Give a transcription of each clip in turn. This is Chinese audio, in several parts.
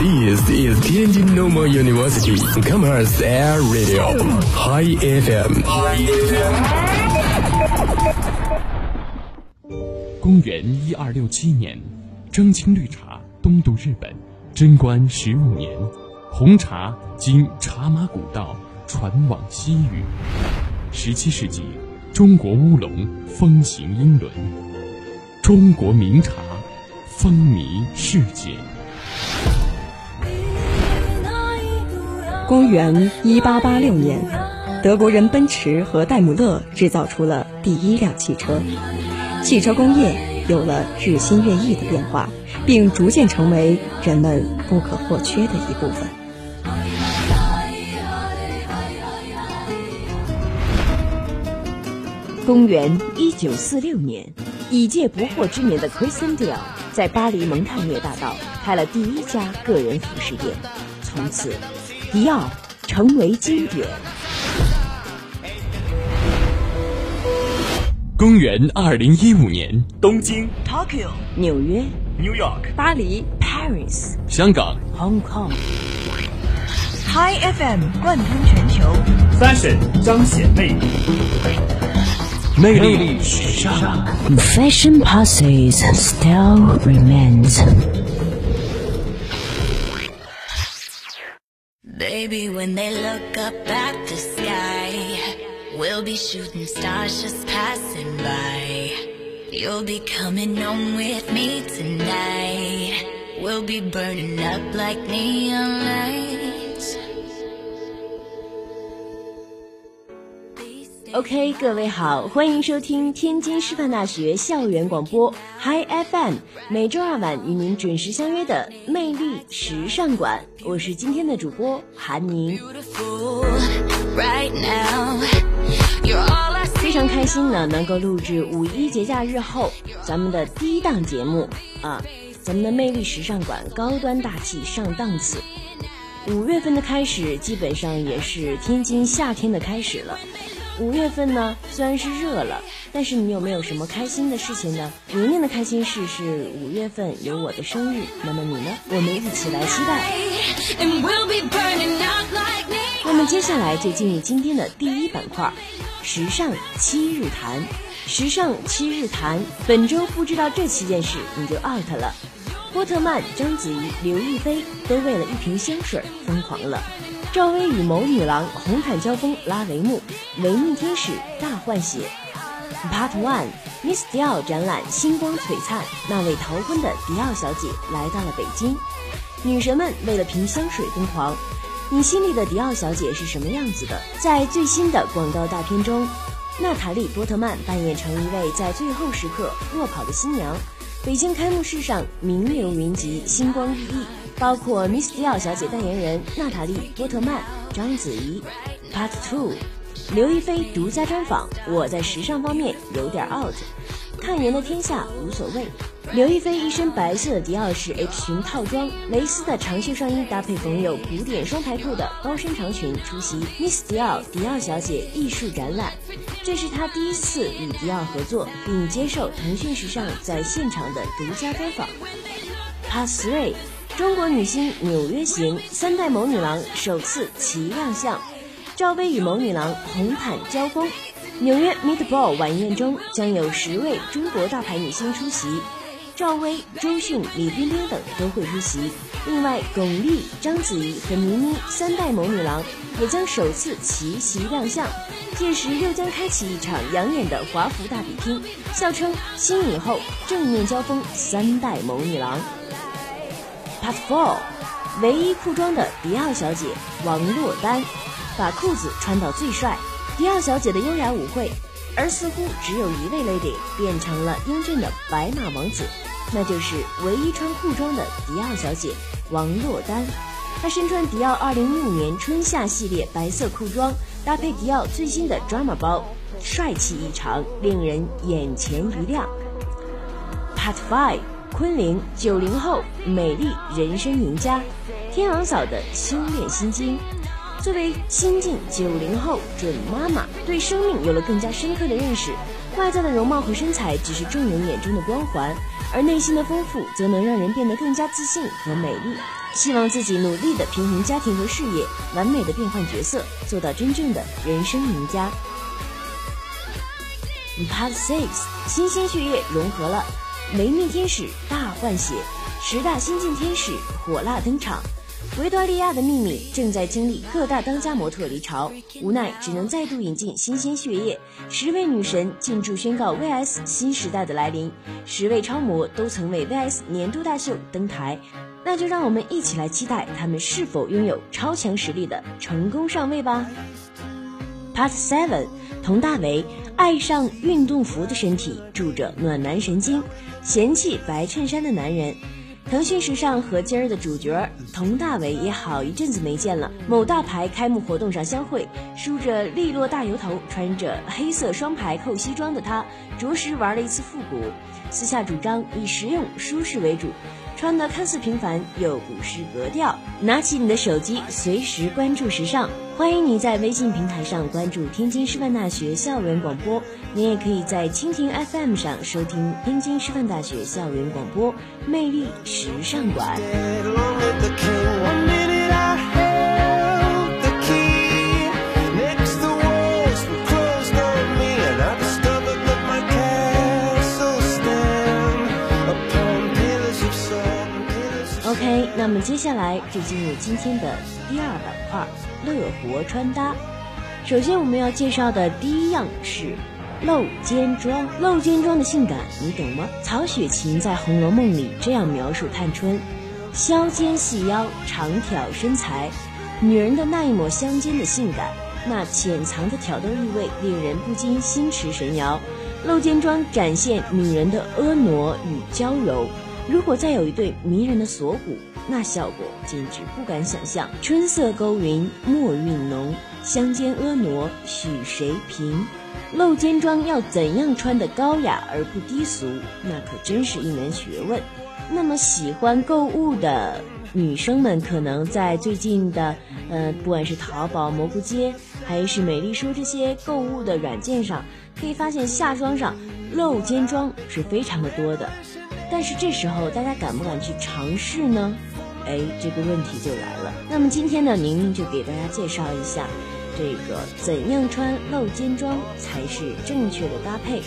This is Tianjin Normal University Commerce Air Radio High FM。公元一二六七年，蒸青绿茶东渡日本，贞观十五年，红茶经茶马古道传往西域。十七世纪，中国乌龙风行英伦，中国名茶风靡世界。公元一八八六年，德国人奔驰和戴姆勒制造出了第一辆汽车，汽车工业有了日新月异的变化，并逐渐成为人们不可或缺的一部分。公元一九四六年，已届不惑之年的 Christian Dior 在巴黎蒙泰涅大道开了第一家个人服饰店，从此。迪奥成为经典。公元二零一五年，东京、Tokyo、纽约、New York、巴黎、Paris、香港、Hong Kong、Hi FM 贯通全球，Fashion 彰显魅力，魅力时尚，Fashion passes, still remains。Baby, when they look up at the sky, we'll be shooting stars just passing by. You'll be coming home with me tonight. We'll be burning up like neon lights. OK，各位好，欢迎收听天津师范大学校园广播 Hi FM，每周二晚与您准时相约的魅力时尚馆，我是今天的主播韩宁。非常开心呢，能够录制五一节假日后咱们的第一档节目啊，咱们的魅力时尚馆高端大气上档次。五月份的开始，基本上也是天津夏天的开始了。五月份呢，虽然是热了，但是你有没有什么开心的事情呢？宁宁的开心事是五月份有我的生日，那么你呢？我们一起来期待。那么接下来就进入今天的第一板块——时尚七日谈。时尚七日谈，本周不知道这七件事你就 out 了。波特曼、章子怡、刘亦菲都为了一瓶香水疯狂了。赵薇与某女郎红毯交锋拉帷幕，维密天使大换血。Part One，Miss Dior 展览星光璀璨，那位逃婚的迪奥小姐来到了北京。女神们为了瓶香水疯狂，你心里的迪奥小姐是什么样子的？在最新的广告大片中，娜塔莉波特曼扮演成一位在最后时刻落跑的新娘。北京开幕式上名流云集，星光熠熠。包括 Miss Dior 小姐代言人娜塔莉·波特曼、章子怡。Part Two，刘亦菲独家专访。我在时尚方面有点 out，看人的天下无所谓。刘亦菲一身白色的迪奥式 H 裙套装，蕾丝的长袖上衣搭配缝有古典双排扣的高身长裙出席 Miss Dior 迪奥小姐艺术展览。这是她第一次与迪奥合作，并接受腾讯时尚在现场的独家专访。Part Three。中国女星纽约行三代某女郎首次齐亮相，赵薇与某女郎红毯交锋。纽约 Meet Ball 晚宴中将有十位中国大牌女星出席，赵薇、周迅、李冰冰等都会出席。另外，巩俐、章子怡和倪妮三代某女郎也将首次齐齐亮相，届时又将开启一场养眼的华服大比拼，笑称新影后正面交锋三代某女郎。Part Four，唯一裤装的迪奥小姐王珞丹，把裤子穿到最帅。迪奥小姐的优雅舞会，而似乎只有一位 lady 变成了英俊的白马王子，那就是唯一穿裤装的迪奥小姐王珞丹。她身穿迪奥2015年春夏系列白色裤装，搭配迪奥最新的 Drama 包，帅气异常，令人眼前一亮。Part Five。昆凌九零后美丽人生赢家，天王嫂的修炼心经。作为新晋九零后准妈妈，对生命有了更加深刻的认识。外在的容貌和身材只是众人眼中的光环，而内心的丰富则能让人变得更加自信和美丽。希望自己努力的平衡家庭和事业，完美的变换角色，做到真正的人生赢家。Part Six，新鲜血液融合了，维密天使大换血，十大新晋天使火辣登场。维多利亚的秘密正在经历各大当家模特离巢，无奈只能再度引进新鲜血液。十位女神进驻宣告 VS 新时代的来临，十位超模都曾为 VS 年度大秀登台，那就让我们一起来期待她们是否拥有超强实力的成功上位吧。Part Seven，佟大为爱上运动服的身体住着暖男神经，嫌弃白衬衫的男人。腾讯时尚和今儿的主角佟大为也好一阵子没见了。某大牌开幕活动上相会，梳着利落大油头，穿着黑色双排扣西装的他，着实玩了一次复古。私下主张以实用舒适为主，穿的看似平凡又不失格调。拿起你的手机，随时关注时尚。欢迎你在微信平台上关注天津师范大学校园广播，你也可以在蜻蜓 FM 上收听天津师范大学校园广播魅力时尚馆。那么接下来就进入今天的第二板块——乐活穿搭。首先我们要介绍的第一样是露肩装。露肩装的性感，你懂吗？曹雪芹在《红楼梦》里这样描述探春：削肩细腰，长挑身材。女人的那一抹香肩的性感，那潜藏的挑逗意味，令人不禁心驰神摇。露肩装展现女人的婀娜与娇柔。如果再有一对迷人的锁骨，那效果简直不敢想象。春色勾云，墨韵浓，香肩婀娜许谁评？露肩装要怎样穿得高雅而不低俗？那可真是一门学问。那么喜欢购物的女生们，可能在最近的，呃，不管是淘宝、蘑菇街，还是美丽说这些购物的软件上，可以发现夏装上露肩装是非常的多的。但是这时候大家敢不敢去尝试呢？哎，这个问题就来了。那么今天呢，宁宁就给大家介绍一下，这个怎样穿露肩装才是正确的搭配。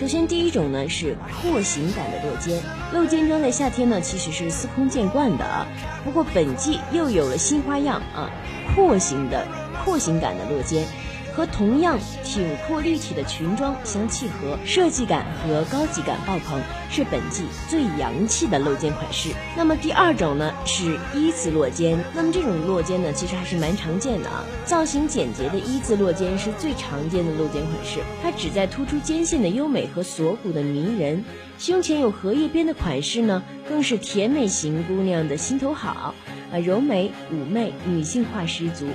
首先，第一种呢是廓形感的露肩。露肩装在夏天呢其实是司空见惯的啊，不过本季又有了新花样啊，廓形的廓形感的露肩。和同样挺阔立体的裙装相契合，设计感和高级感爆棚，是本季最洋气的露肩款式。那么第二种呢是一字落肩，那么这种落肩呢其实还是蛮常见的啊，造型简洁的一字落肩是最常见的露肩款式，它旨在突出肩线的优美和锁骨的迷人，胸前有荷叶边的款式呢更是甜美型姑娘的心头好，啊柔美妩媚，女性化十足。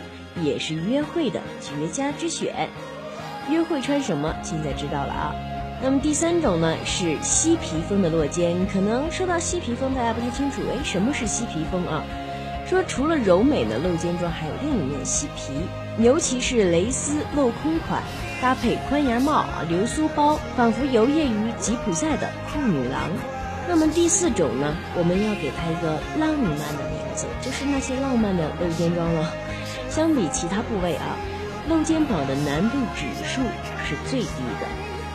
也是约会的绝佳之选。约会穿什么？现在知道了啊。那么第三种呢是嬉皮风的落肩。可能说到嬉皮风，大家不太清楚。哎，什么是嬉皮风啊？说除了柔美的露肩装，还有另一面嬉皮。尤其是蕾丝镂空款，搭配宽檐帽啊、流苏包，仿佛游曳于吉普赛的酷女郎。那么第四种呢，我们要给它一个浪漫的名字，就是那些浪漫的露肩装了。相比其他部位啊，露肩膀的难度指数是最低的。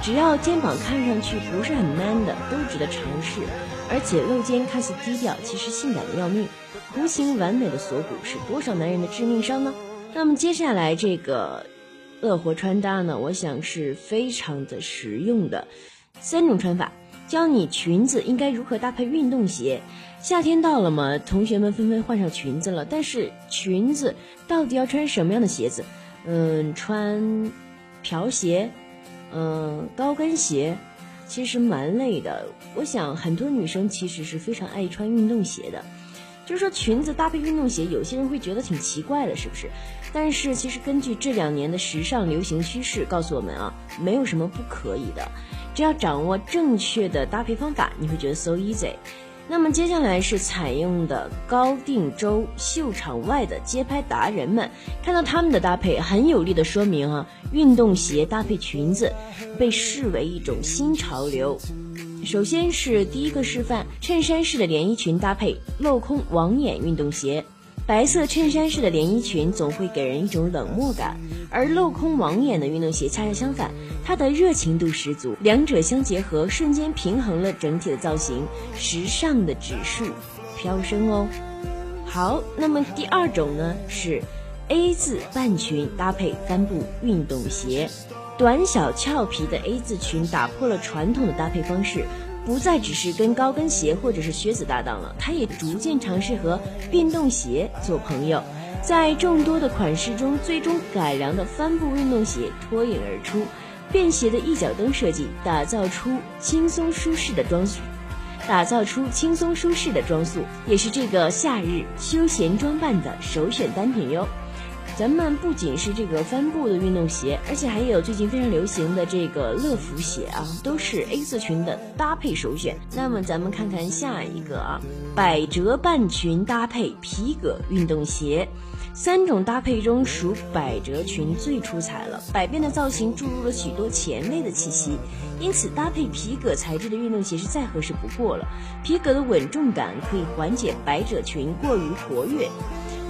只要肩膀看上去不是很 man 的，都值得尝试。而且露肩看似低调，其实性感的要命。弧形完美的锁骨是多少男人的致命伤呢？那么接下来这个乐活穿搭呢，我想是非常的实用的。三种穿法，教你裙子应该如何搭配运动鞋。夏天到了嘛，同学们纷纷换上裙子了。但是裙子到底要穿什么样的鞋子？嗯，穿瓢鞋，嗯，高跟鞋，其实蛮累的。我想很多女生其实是非常爱穿运动鞋的。就是说裙子搭配运动鞋，有些人会觉得挺奇怪的，是不是？但是其实根据这两年的时尚流行趋势告诉我们啊，没有什么不可以的，只要掌握正确的搭配方法，你会觉得 so easy。那么接下来是采用的高定州秀场外的街拍达人们，看到他们的搭配，很有力的说明啊，运动鞋搭配裙子被视为一种新潮流。首先是第一个示范，衬衫式的连衣裙搭配镂空网眼运动鞋。白色衬衫式的连衣裙总会给人一种冷漠感，而镂空网眼的运动鞋恰恰相反，它的热情度十足，两者相结合，瞬间平衡了整体的造型，时尚的指数飘升哦。好，那么第二种呢是 A 字半裙搭配帆布运动鞋，短小俏皮的 A 字裙打破了传统的搭配方式。不再只是跟高跟鞋或者是靴子搭档了，它也逐渐尝试和运动鞋做朋友，在众多的款式中，最终改良的帆布运动鞋脱颖而出，便携的一脚蹬设计打造出轻松舒适的装束，打造出轻松舒适的装束，也是这个夏日休闲装扮的首选单品哟。咱们不仅是这个帆布的运动鞋，而且还有最近非常流行的这个乐福鞋啊，都是 A 字裙的搭配首选。那么咱们看看下一个啊，百褶半裙搭配皮革运动鞋，三种搭配中属百褶裙最出彩了，百变的造型注入了许多前卫的气息，因此搭配皮革材质的运动鞋是再合适不过了。皮革的稳重感可以缓解百褶裙过于活跃。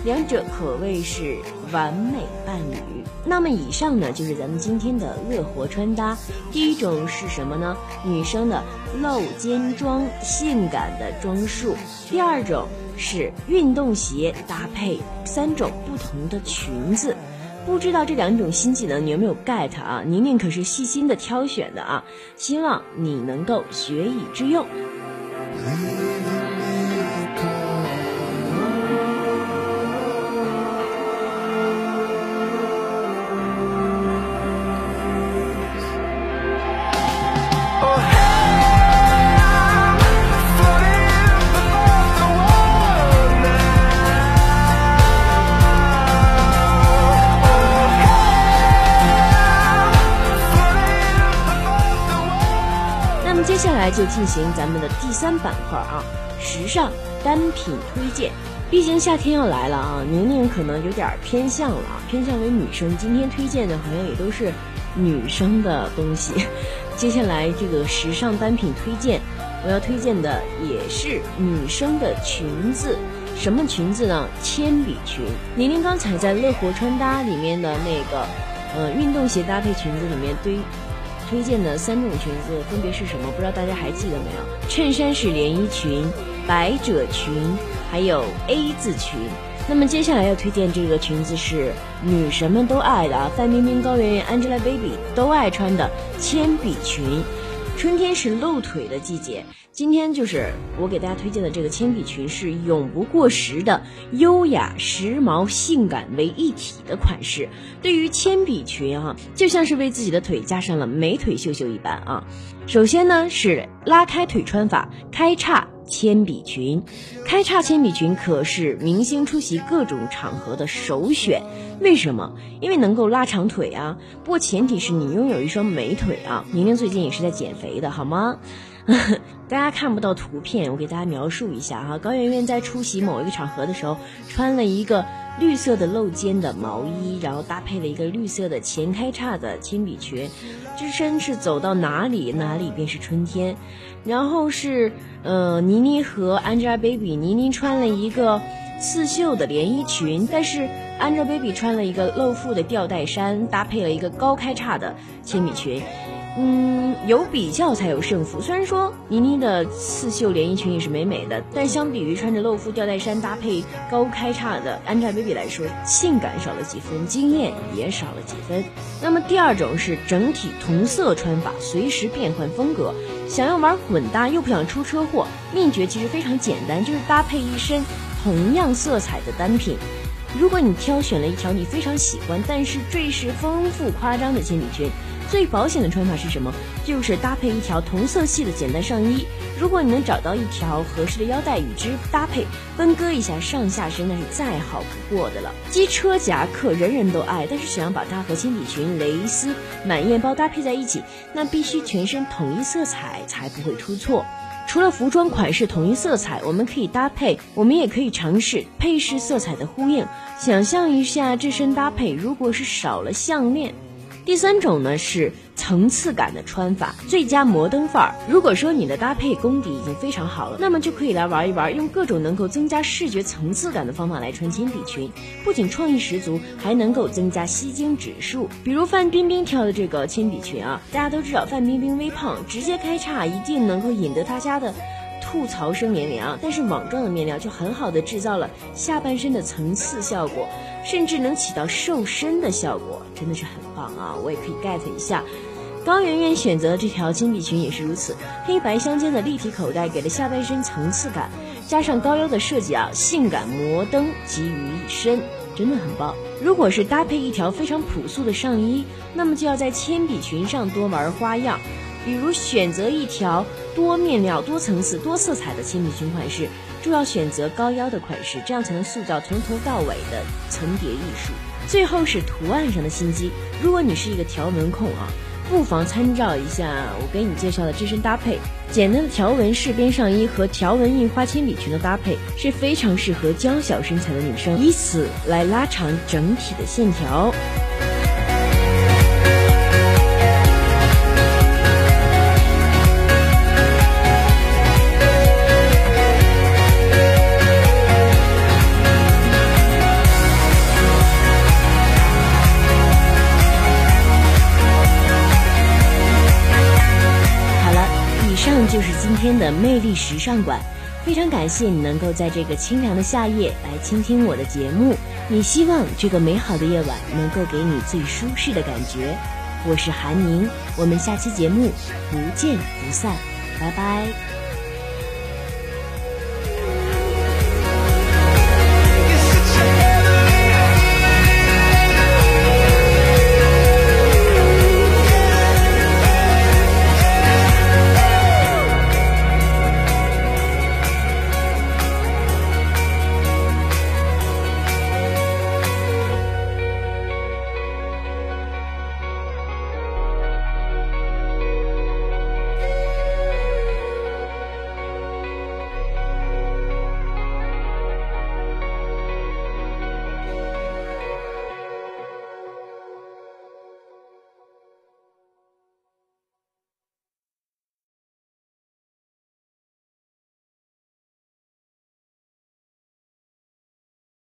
两者可谓是完美伴侣。那么以上呢，就是咱们今天的乐活穿搭。第一种是什么呢？女生的露肩装，性感的装束。第二种是运动鞋搭配三种不同的裙子。不知道这两种新技能你有没有 get 啊？宁宁可是细心的挑选的啊，希望你能够学以致用。接下来就进行咱们的第三板块啊，时尚单品推荐。毕竟夏天要来了啊，宁宁可能有点偏向了啊，偏向为女生。今天推荐的好像也都是女生的东西。接下来这个时尚单品推荐，我要推荐的也是女生的裙子。什么裙子呢？铅笔裙。宁宁刚才在乐活穿搭里面的那个，呃，运动鞋搭配裙子里面堆。推荐的三种裙子分别是什么？不知道大家还记得没有？衬衫式连衣裙、百褶裙，还有 A 字裙。那么接下来要推荐这个裙子是女神们都爱的啊，范冰冰、高圆圆、Angelababy 都爱穿的铅笔裙。春天是露腿的季节。今天就是我给大家推荐的这个铅笔裙，是永不过时的优雅、时髦、性感为一体的款式。对于铅笔裙啊，就像是为自己的腿加上了美腿秀秀一般啊。首先呢是拉开腿穿法，开叉。铅笔裙，开叉铅笔裙可是明星出席各种场合的首选。为什么？因为能够拉长腿啊。不过前提是你拥有一双美腿啊。宁宁最近也是在减肥的，好吗？大家看不到图片，我给大家描述一下哈。高圆圆在出席某一个场合的时候，穿了一个绿色的露肩的毛衣，然后搭配了一个绿色的前开叉的铅笔裙，这身是走到哪里哪里便是春天。然后是呃倪妮和 Angelababy，倪妮穿了一个刺绣的连衣裙，但是 Angelababy 穿了一个露腹的吊带衫，搭配了一个高开叉的铅笔裙。嗯，有比较才有胜负。虽然说倪妮的刺绣连衣裙也是美美的，但相比于穿着露腹吊带衫搭配高开叉的 Angelababy 来说，性感少了几分，惊艳也少了几分。那么第二种是整体同色穿法，随时变换风格。想要玩混搭又不想出车祸，秘诀其实非常简单，就是搭配一身同样色彩的单品。如果你挑选了一条你非常喜欢，但是坠饰丰富夸张的铅笔裙。最保险的穿法是什么？就是搭配一条同色系的简单上衣。如果你能找到一条合适的腰带与之搭配，分割一下上下身，那是再好不过的了。机车夹克人人都爱，但是想要把它和铅笔裙、蕾丝、满燕包搭配在一起，那必须全身统一色彩才不会出错。除了服装款式统一色彩，我们可以搭配，我们也可以尝试配饰色彩的呼应。想象一下这身搭配，如果是少了项链。第三种呢是层次感的穿法，最佳摩登范儿。如果说你的搭配功底已经非常好了，那么就可以来玩一玩，用各种能够增加视觉层次感的方法来穿铅笔裙，不仅创意十足，还能够增加吸睛指数。比如范冰冰挑的这个铅笔裙啊，大家都知道范冰冰微胖，直接开叉一定能够引得大家的。吐槽声连连啊！但是网状的面料就很好的制造了下半身的层次效果，甚至能起到瘦身的效果，真的是很棒啊！我也可以 get 一下。高圆圆选择的这条铅笔裙也是如此，黑白相间的立体口袋给了下半身层次感，加上高腰的设计啊，性感摩登集于一身，真的很棒。如果是搭配一条非常朴素的上衣，那么就要在铅笔裙上多玩花样。比如选择一条多面料、多层次、多色彩的铅笔裙款式，就要选择高腰的款式，这样才能塑造从头到尾的层叠艺术。最后是图案上的心机，如果你是一个条纹控啊，不妨参照一下我给你介绍的这身搭配，简单的条纹饰边上衣和条纹印花铅笔裙的搭配是非常适合娇小身材的女生，以此来拉长整体的线条。就是今天的魅力时尚馆，非常感谢你能够在这个清凉的夏夜来倾听我的节目。你希望这个美好的夜晚能够给你最舒适的感觉。我是韩宁，我们下期节目不见不散，拜拜。